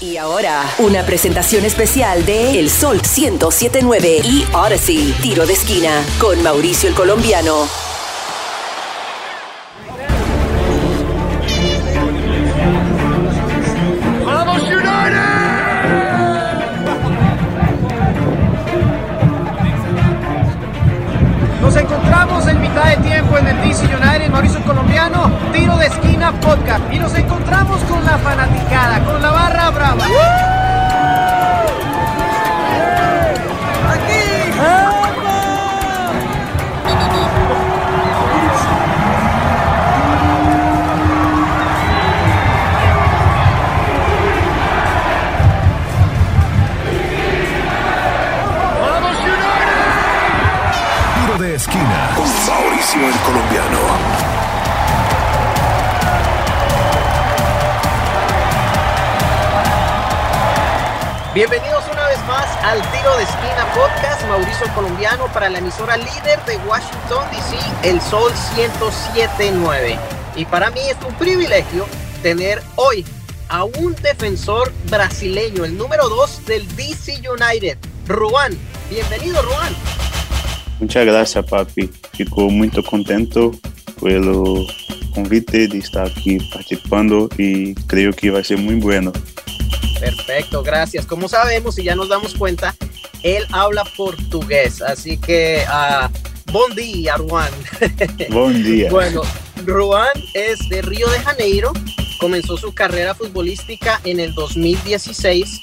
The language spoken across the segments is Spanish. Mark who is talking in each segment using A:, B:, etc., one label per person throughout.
A: Y ahora, una presentación especial de El Sol 1079 y Odyssey, tiro de esquina, con Mauricio el Colombiano.
B: ¡Vamos United! Nos encontramos en mitad de tiempo en el DC United, Mauricio el Colombiano, tiro de esquina podcast. Y nos encontramos Bienvenidos una vez más al Tiro de Esquina Podcast, Mauricio Colombiano para la emisora líder de Washington DC, El Sol 1079. Y para mí es un privilegio tener hoy a un defensor brasileño, el número 2 del DC United, Ruan. Bienvenido, Ruan.
C: Muchas gracias, papi. Fico muito contento pelo convite de estar aqui participando e creio que vai ser muito bueno.
B: Perfecto, gracias. Como sabemos y ya nos damos cuenta, él habla portugués, así que uh, buen día, Ruan.
C: Buen día.
B: bueno, Ruan es de Río de Janeiro, comenzó su carrera futbolística en el 2016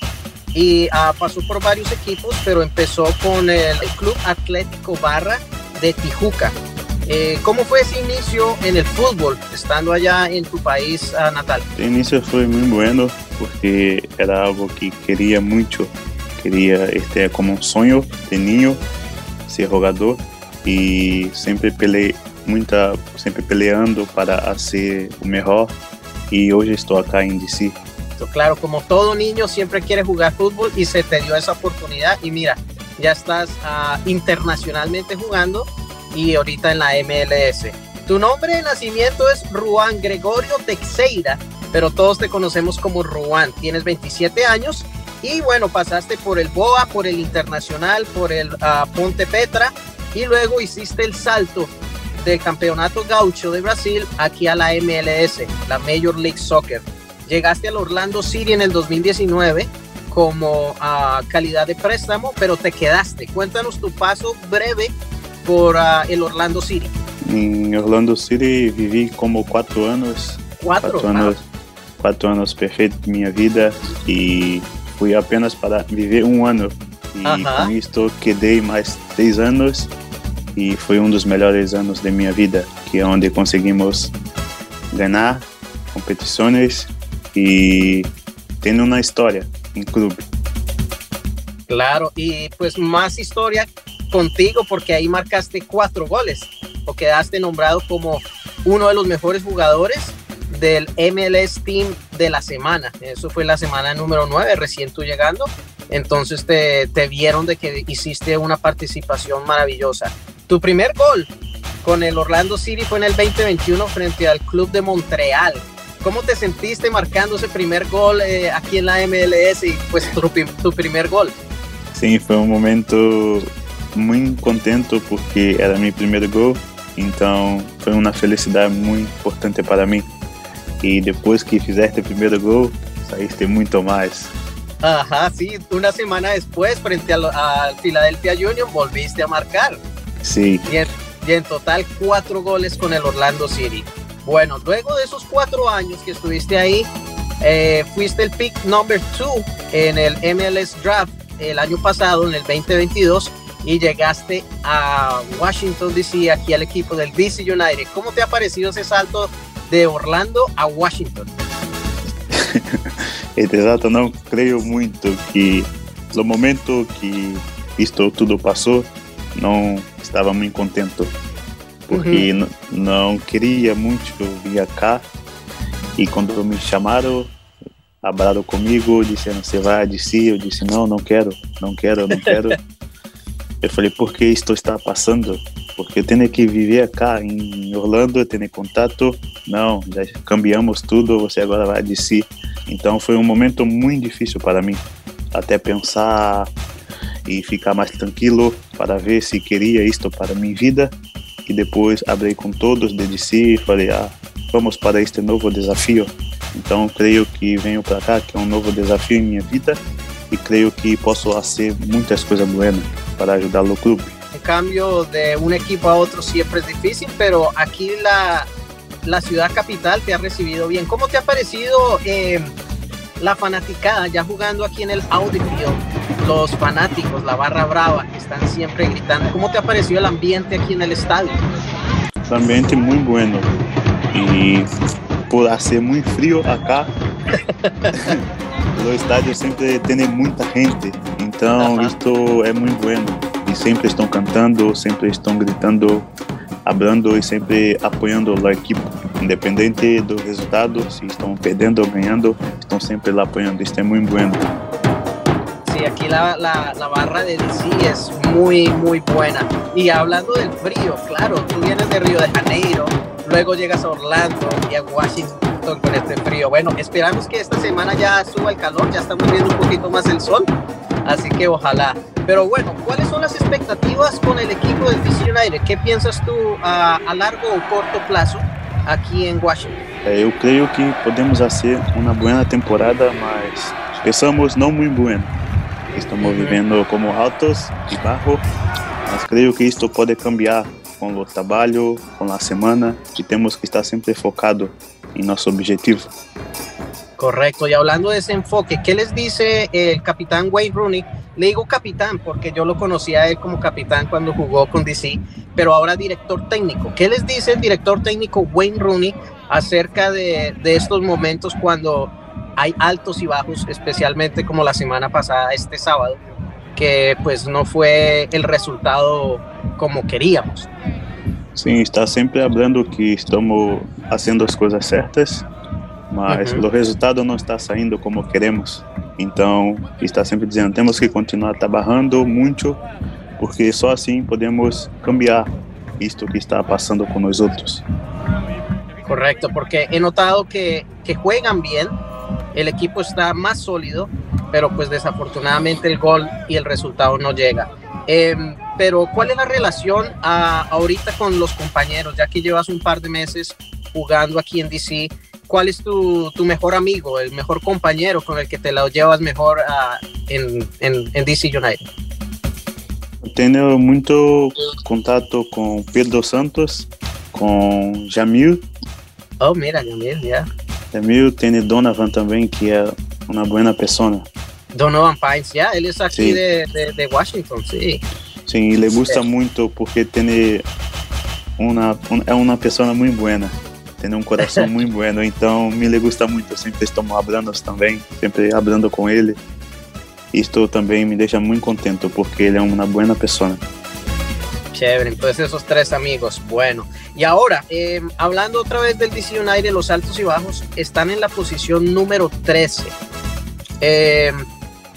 B: y uh, pasó por varios equipos, pero empezó con el Club Atlético Barra de Tijuca. Eh, ¿Cómo fue ese inicio en el fútbol, estando allá en tu país uh, natal?
C: El inicio fue muy bueno porque era algo que quería mucho. Quería, este, como un sueño de niño, ser jugador y siempre peleé, muita, siempre peleando para hacer o mejor y hoy estoy acá en DC.
B: Claro, como todo niño siempre quiere jugar fútbol y se te dio esa oportunidad y mira, ya estás uh, internacionalmente jugando y ahorita en la MLS. Tu nombre de nacimiento es Ruan Gregorio Teixeira, pero todos te conocemos como Ruan. Tienes 27 años y bueno, pasaste por el Boa, por el Internacional, por el uh, Ponte Petra y luego hiciste el salto del Campeonato Gaucho de Brasil aquí a la MLS, la Major League Soccer. Llegaste al Orlando City en el 2019 como uh, calidad de préstamo, pero te quedaste. Cuéntanos tu paso breve por uh, el Orlando City.
C: En Orlando City viví como cuatro anos.
B: Quatro,
C: Quatro anos, quatro anos perfeitos de minha vida e fui apenas para viver um ano. E
B: Aham.
C: com isto quedei mais três anos e foi um dos melhores anos de minha vida, que é onde conseguimos ganhar competições e tendo uma história em clube.
B: Claro, y pues más historia contigo porque ahí marcaste cuatro goles o quedaste nombrado como uno de los mejores jugadores del MLS Team de la semana. Eso fue la semana número 9, recién tú llegando. Entonces te, vieron de que hiciste una participación maravillosa. Tu primer gol con el Orlando City fue en el 2021 frente al Club de Montreal. ¿Cómo te sentiste marcando ese primer gol eh, aquí en la MLS y pues tu, pri- tu primer gol?
C: Sim, foi um momento muito contento porque era meu primeiro gol, então foi uma felicidade muito importante para mim. E depois que fizeste o primeiro gol, saíste muito mais.
B: Ajá, sí, una semana después, frente al, al Philadelphia Union, volviste a marcar.
C: Sim,
B: Y en, y en total cuatro goles con el Orlando City. Bueno, luego de esos cuatro años que estuviste ahí, eh, fuiste el pick number two en el MLS Draft el año pasado, en el 2022, y llegaste a Washington DC, aquí al equipo del DC United. ¿Cómo te ha parecido esse salto de Orlando a Washington?
C: exato, não creio muito que no momento que isto tudo passou, não estava muito contente. Porque n- não queria muito vir cá. E quando me chamaram, falaram comigo, disseram, você vai de si? Eu disse, não, não quero, não quero, não quero. eu falei, por que isto está passando? Porque eu tenho que viver cá em Orlando, eu tenho contato. Não, já cambiamos tudo, você agora vai de si. Então foi um momento muito difícil para mim, até pensar e ficar mais tranquilo para ver se queria isto para minha vida. E depois abri com todos de DC e falei, ah, vamos para este novo desafio. Então creio que venho para cá, que é um novo desafio em minha vida e creio que posso fazer muitas coisas boas para ajudar o clube.
B: Cambio, de un equipo a otro siempre es difícil, pero aquí la, la ciudad capital te ha recibido bien. ¿Cómo te ha parecido eh, la fanaticada ya jugando aquí en el Audi Field? Los fanáticos, la barra brava, que están siempre gritando. ¿Cómo te ha parecido el ambiente aquí en el estadio?
C: Un ambiente muy bueno. Y por hacer muy frío acá, los estadios siempre tienen mucha gente. Entonces, esto es muy bueno. Siempre están cantando, siempre están gritando, hablando y siempre apoyando al equipo. Independente do resultado, si están perdendo o ganhando, están siempre la apoyando. Esto es muy bueno.
B: Sí, aquí la, la, barra de DC es muy, muy buena. Y hablando del frío, claro, tú vienes de Río de Janeiro, luego llegas a Orlando y a Washington con este frío. Bueno, esperamos que esta semana ya suba el calor, ya estamos viendo un poquito más el sol, así que ojalá. Pero bueno, ¿cuáles son las expectativas con el equipo del DC United? ¿Qué piensas tú a, a largo o corto plazo aquí en Washington?
C: Eu creio que podemos fazer uma boa temporada, mas pensamos não muito boa. Estamos vivendo como altos e baixos, mas creio que isto pode cambiar com o trabalho, com a semana e temos que estar sempre focado em nosso objetivo.
B: Correcto, y hablando de ese enfoque, ¿qué les dice el capitán Wayne Rooney? Le digo capitán porque yo lo conocía a él como capitán cuando jugó con DC, pero ahora director técnico. ¿Qué les dice el director técnico Wayne Rooney acerca de, estos momentos cuando hay altos y bajos, especialmente como la semana pasada, este sábado, que pues no fue el resultado como queríamos.
C: Sim, está sempre falando que estamos fazendo as coisas certas, mas
B: Uhum.
C: o resultado não está saindo como queremos. Então, está sempre dizendo, temos que continuar trabalhando muito, porque só assim podemos cambiar isto que está passando com nós outros.
B: Correcto, porque he notado que, que juegan bien, el equipo está más sólido, pero pues desafortunadamente el gol y el resultado no llega. Em, pero ¿cuál es la relación ah, ahorita con los compañeros? Ya que llevas un par de meses jugando aquí en DC, ¿cuál es tu, tu mejor amigo, el mejor compañero con el que te lo llevas mejor ah, en, en, en DC United?
C: Tenho muito contato com Pedro Santos, com Jamil.
B: Oh, mira, Yamil, ya.
C: Jamil tem Donovan também, que é uma boa pessoa.
B: Donovan Pines, ya, él es aquí
C: Sí.
B: de, de, de Washington, sí.
C: Sim, ele gosta muito porque tem uma um- é uma pessoa muito buena, tem um coração muito bueno, então me le gusta muito. Sempre estamos falando também, sempre falando com ele. Isto também me deixa muito contente porque ele é uma boa pessoa.
B: Chévere, entonces esos tres amigos. Bueno, y ahora, eh, hablando otra vez del DC United, los altos y bajos están en la posición número 13. Eh,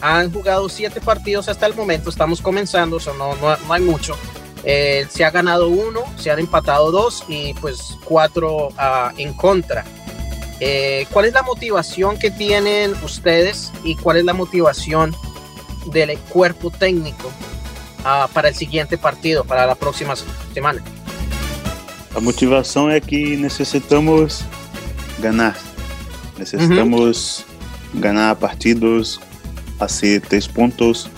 B: han jugado siete partidos hasta el momento, estamos comenzando, o sea, no, no, no hay mucho. Eh, se ha ganado uno, se han empatado dos y pues cuatro ah, en contra. Eh, ¿Cuál es la motivación que tienen ustedes y cuál es la motivación del cuerpo técnico ah, para el siguiente partido, para la próxima semana?
C: A motivação é que necessitamos ganhar. Necessitamos ganhar partidos, fazer três pontos,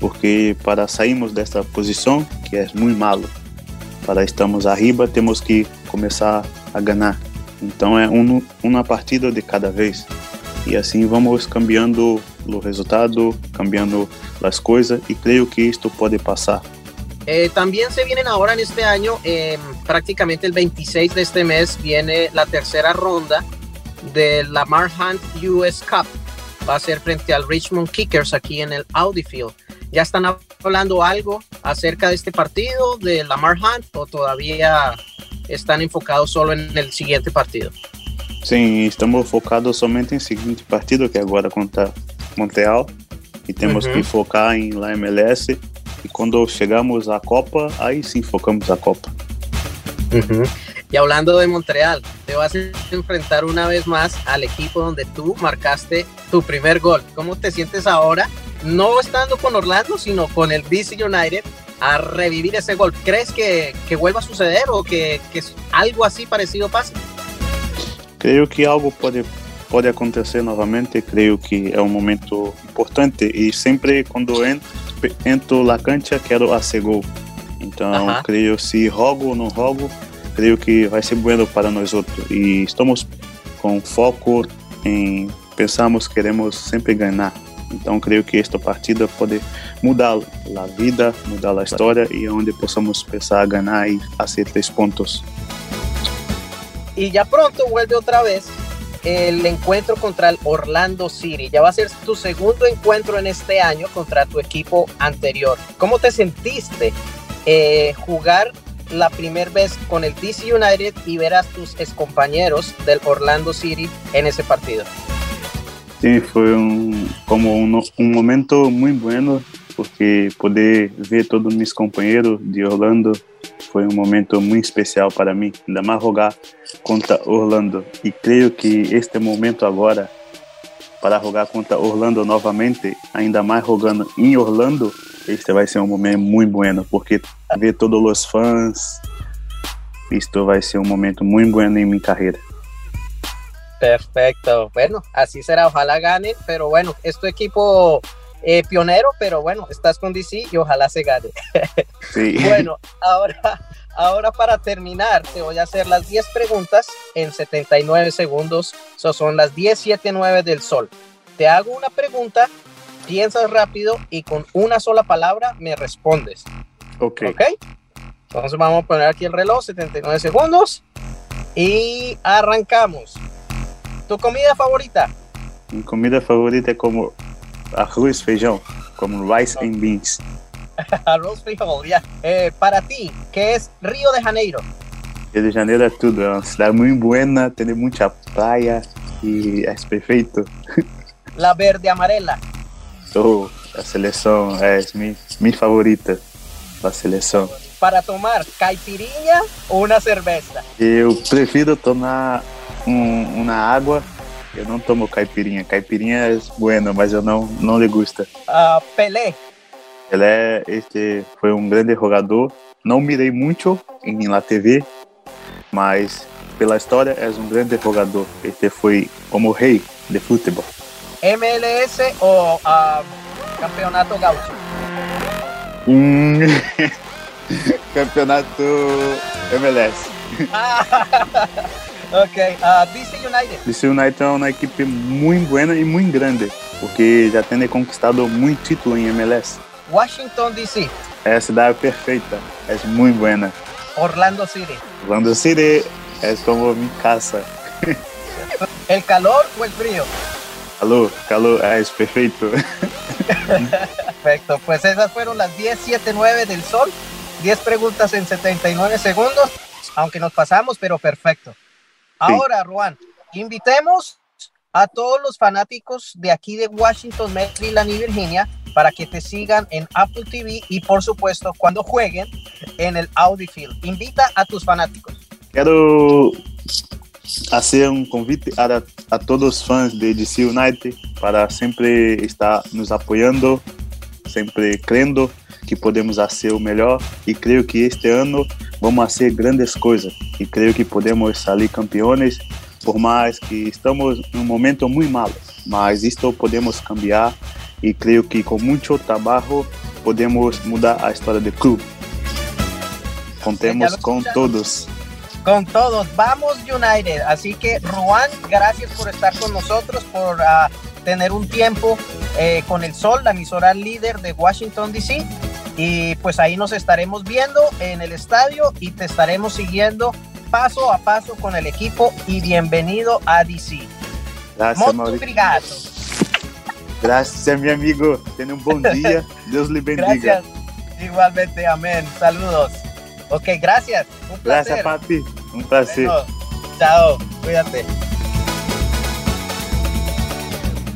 C: porque para sairmos dessa posição, que é muito malo, para estarmos arriba, temos que começar a ganhar. Então é um, uma partida de cada vez. E assim vamos cambiando o resultado, cambiando as coisas, e creio que isto pode passar.
B: Eh, también se vienen ahora en este año, eh, prácticamente el 26 de este mes, viene la tercera ronda de la Hunt US Cup. Va a ser frente al Richmond Kickers aquí en el Audi Field. ¿Ya están hablando algo acerca de este partido, de Lamar Hunt, o todavía están enfocados solo en el siguiente partido?
C: Sim, estamos focados somente em seguinte partido, que é agora contra Montreal, e temos
B: Uhum.
C: que focar em la MLS. E quando chegamos à Copa, aí sim focamos a Copa.
B: Ujú. Y hablando de Montreal, te vas a enfrentar una vez más al equipo donde tú marcaste tu primer gol. ¿Cómo te sientes ahora? No estando con Orlando, sino con el DC United a revivir ese gol. ¿Crees que, que vuelva a suceder o que, que algo así parecido pase?
C: Creo que algo puede, puede acontecer novamente. Creo que é um momento importante e sempre quando entro, entro na cancha quero hacer gol. Então,
B: Ajá.
C: creio se rogo ou não rogo, creio que vai ser bueno para nós outros. E estamos com foco em pensamos queremos sempre ganhar. Então, creio que esta partida pode mudar a vida, mudar a história e onde possamos pensar a ganhar e fazer três pontos.
B: Y ya pronto vuelve otra vez el encuentro contra el Orlando City. Ya va a ser tu segundo encuentro en este año contra tu equipo anterior. ¿Cómo te sentiste eh, jugar la primera vez con el DC United y ver a tus excompañeros del Orlando City en ese partido?
C: Sim, foi um, como um, momento muito bueno, porque poder ver todos meus companheiros de Orlando foi um momento muito especial para mim, ainda mais jogar contra Orlando. E creio que este momento agora, para jogar contra Orlando novamente, ainda mais jogando em Orlando, este vai ser um momento muito bueno, porque ver todos os fãs, isto vai ser um momento muito bueno em minha carreira.
B: Perfecto. Bueno, así será. Ojalá ganen, pero bueno, es tu equipo eh, pionero, pero bueno, estás con DC y ojalá se gane.
C: Sí.
B: Bueno, ahora, ahora para terminar, te voy a hacer las 10 preguntas en 79 segundos. Eso son las 10, 7, 9 del sol. Te hago una pregunta, piensas rápido y con una sola palabra me respondes.
C: ok.
B: ¿Ok? Entonces vamos a poner aquí el reloj, 79 segundos. Y arrancamos. ¿Tu comida favorita?
C: Minha comida favorita é como arroz, feijão, como rice and beans.
B: Arroz frijol, ya. Eh, para ti, ¿qué es Río de Janeiro?
C: Rio de Janeiro é tudo, é uma cidade muito buena, tem muita praia e é perfeito.
B: La verde amarela.
C: Oh, a seleção é minha, minha favorita, a seleção.
B: Para tomar, caipirinha o una cerveza.
C: Eu prefiro tomar um, uma água, eu não tomo caipirinha. Caipirinha é bueno, mas eu não, não lhe gusta.
B: Ah, Pelé.
C: Ele é, este foi um grande jogador. Não mirei muito em la TV, mas pela história é um grande jogador. Este foi como rei de futebol.
B: MLS o ah, Campeonato Gaucho.
C: Um campeonato MLS.
B: Ok. ah, DC United.
C: DC United é uma equipe muito boa e muito grande, porque já tem conquistado muito título em MLS.
B: Washington DC.
C: É a cidade perfeita, é muito boa.
B: Orlando City.
C: Orlando City é como minha casa.
B: ¿El calor o el frío?
C: Calor, calor, é perfeito.
B: Perfecto. Pues esas fueron las 10, 7, 9 del sol. 10 preguntas en 79 segundos. Aunque nos pasamos, pero perfecto. Ahora, Juan, invitemos a todos los fanáticos de aquí de Washington, Maryland y Virginia para que te sigan en Apple TV y por supuesto cuando jueguen en el Audi Field. Invita a tus fanáticos.
C: Quero fazer um convite a, a todos os fãs de DC United para sempre estar nos apoiando, sempre crendo que podemos fazer o melhor e creio que este ano vamos fazer grandes coisas e creio que podemos sair campeões por mais que estamos em um momento muito malo, mas isto podemos cambiar e creio que com muito trabalho podemos mudar a história do clube. Contemos com todos.
B: Con todos, vamos United. Así que, Juan, gracias por estar con nosotros, por ah, tener un tiempo eh, con el Sol, la emisora líder de Washington, D.C. Y pues ahí nos estaremos viendo en el estadio y te estaremos siguiendo paso a paso con el equipo. Y bienvenido a D.C.
C: Maurício.
B: obrigado.
C: Graças, meu amigo. Tenha um bom dia. Deus lhe bendiga.
B: Gracias. Igualmente, amén. Saludos. Ok, gracias. Un placer.
C: Graças, papi. Prazer.
B: Bueno, chao, cuídate.